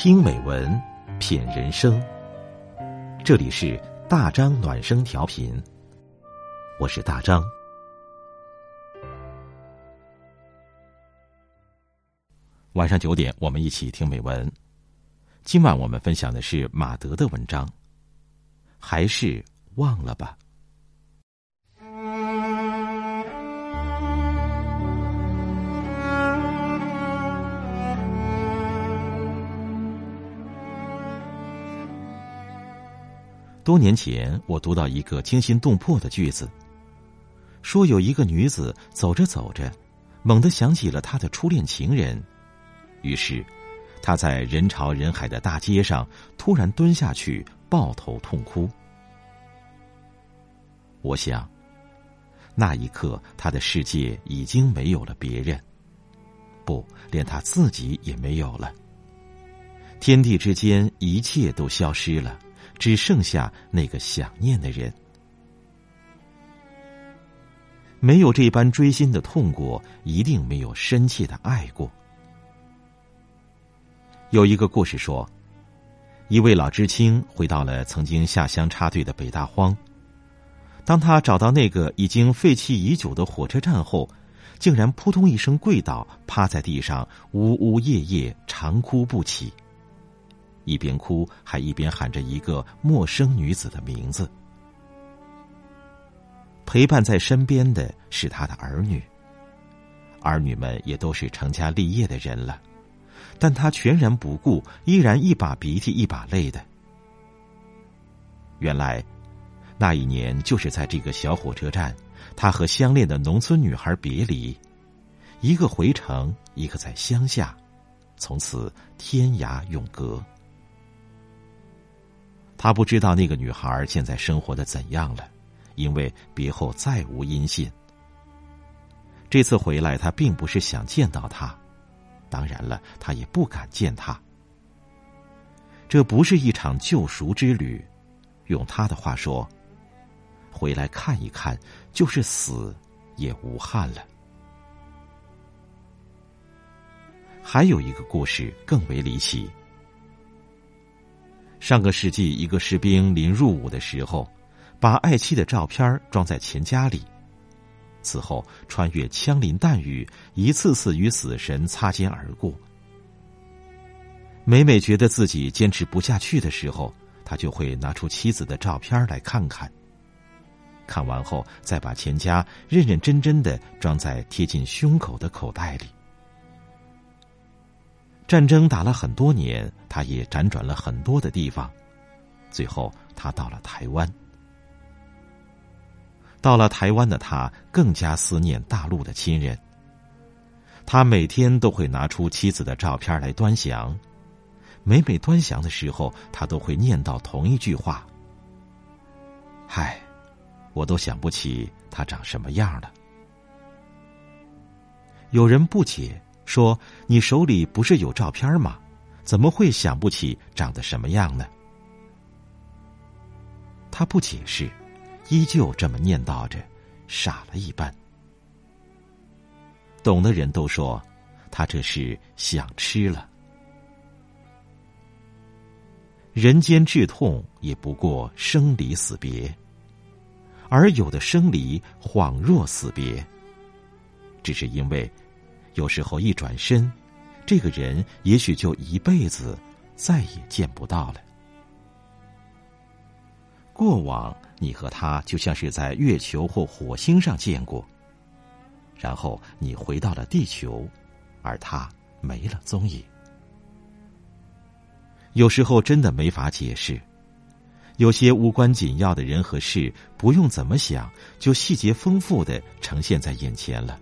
听美文，品人生。这里是大张暖声调频，我是大张。晚上九点，我们一起听美文。今晚我们分享的是马德的文章，还是忘了吧。多年前，我读到一个惊心动魄的句子，说有一个女子走着走着，猛地想起了她的初恋情人，于是，她在人潮人海的大街上突然蹲下去，抱头痛哭。我想，那一刻，她的世界已经没有了别人，不，连她自己也没有了。天地之间，一切都消失了。只剩下那个想念的人，没有这般锥心的痛过，一定没有深切的爱过。有一个故事说，一位老知青回到了曾经下乡插队的北大荒，当他找到那个已经废弃已久的火车站后，竟然扑通一声跪倒，趴在地上，呜呜咽咽，长哭不起。一边哭，还一边喊着一个陌生女子的名字。陪伴在身边的是他的儿女，儿女们也都是成家立业的人了，但他全然不顾，依然一把鼻涕一把泪的。原来，那一年就是在这个小火车站，他和相恋的农村女孩别离，一个回城，一个在乡下，从此天涯永隔。他不知道那个女孩现在生活的怎样了，因为别后再无音信。这次回来，他并不是想见到她，当然了，他也不敢见她。这不是一场救赎之旅，用他的话说，回来看一看，就是死也无憾了。还有一个故事更为离奇。上个世纪，一个士兵临入伍的时候，把爱妻的照片装在钱夹里，此后穿越枪林弹雨，一次次与死神擦肩而过。每每觉得自己坚持不下去的时候，他就会拿出妻子的照片来看看。看完后，再把钱夹认认真真的装在贴近胸口的口袋里。战争打了很多年，他也辗转了很多的地方，最后他到了台湾。到了台湾的他，更加思念大陆的亲人。他每天都会拿出妻子的照片来端详，每每端详的时候，他都会念叨同一句话：“嗨，我都想不起他长什么样了。”有人不解。说：“你手里不是有照片吗？怎么会想不起长得什么样呢？”他不解释，依旧这么念叨着，傻了一般。懂的人都说，他这是想吃了。人间至痛也不过生离死别，而有的生离恍若死别，只是因为。有时候一转身，这个人也许就一辈子再也见不到了。过往你和他就像是在月球或火星上见过，然后你回到了地球，而他没了踪影。有时候真的没法解释，有些无关紧要的人和事，不用怎么想，就细节丰富的呈现在眼前了。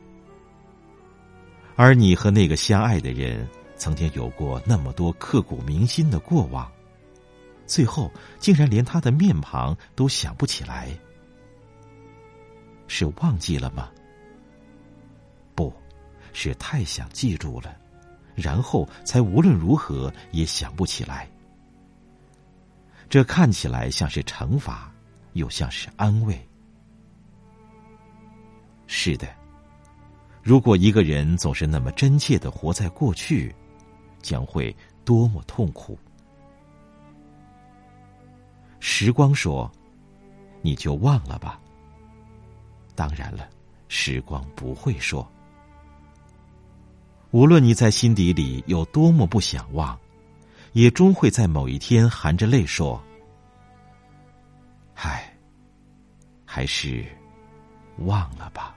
而你和那个相爱的人，曾经有过那么多刻骨铭心的过往，最后竟然连他的面庞都想不起来，是忘记了吗？不，是太想记住了，然后才无论如何也想不起来。这看起来像是惩罚，又像是安慰。是的。如果一个人总是那么真切的活在过去，将会多么痛苦。时光说：“你就忘了吧。”当然了，时光不会说。无论你在心底里有多么不想忘，也终会在某一天含着泪说：“唉，还是忘了吧。”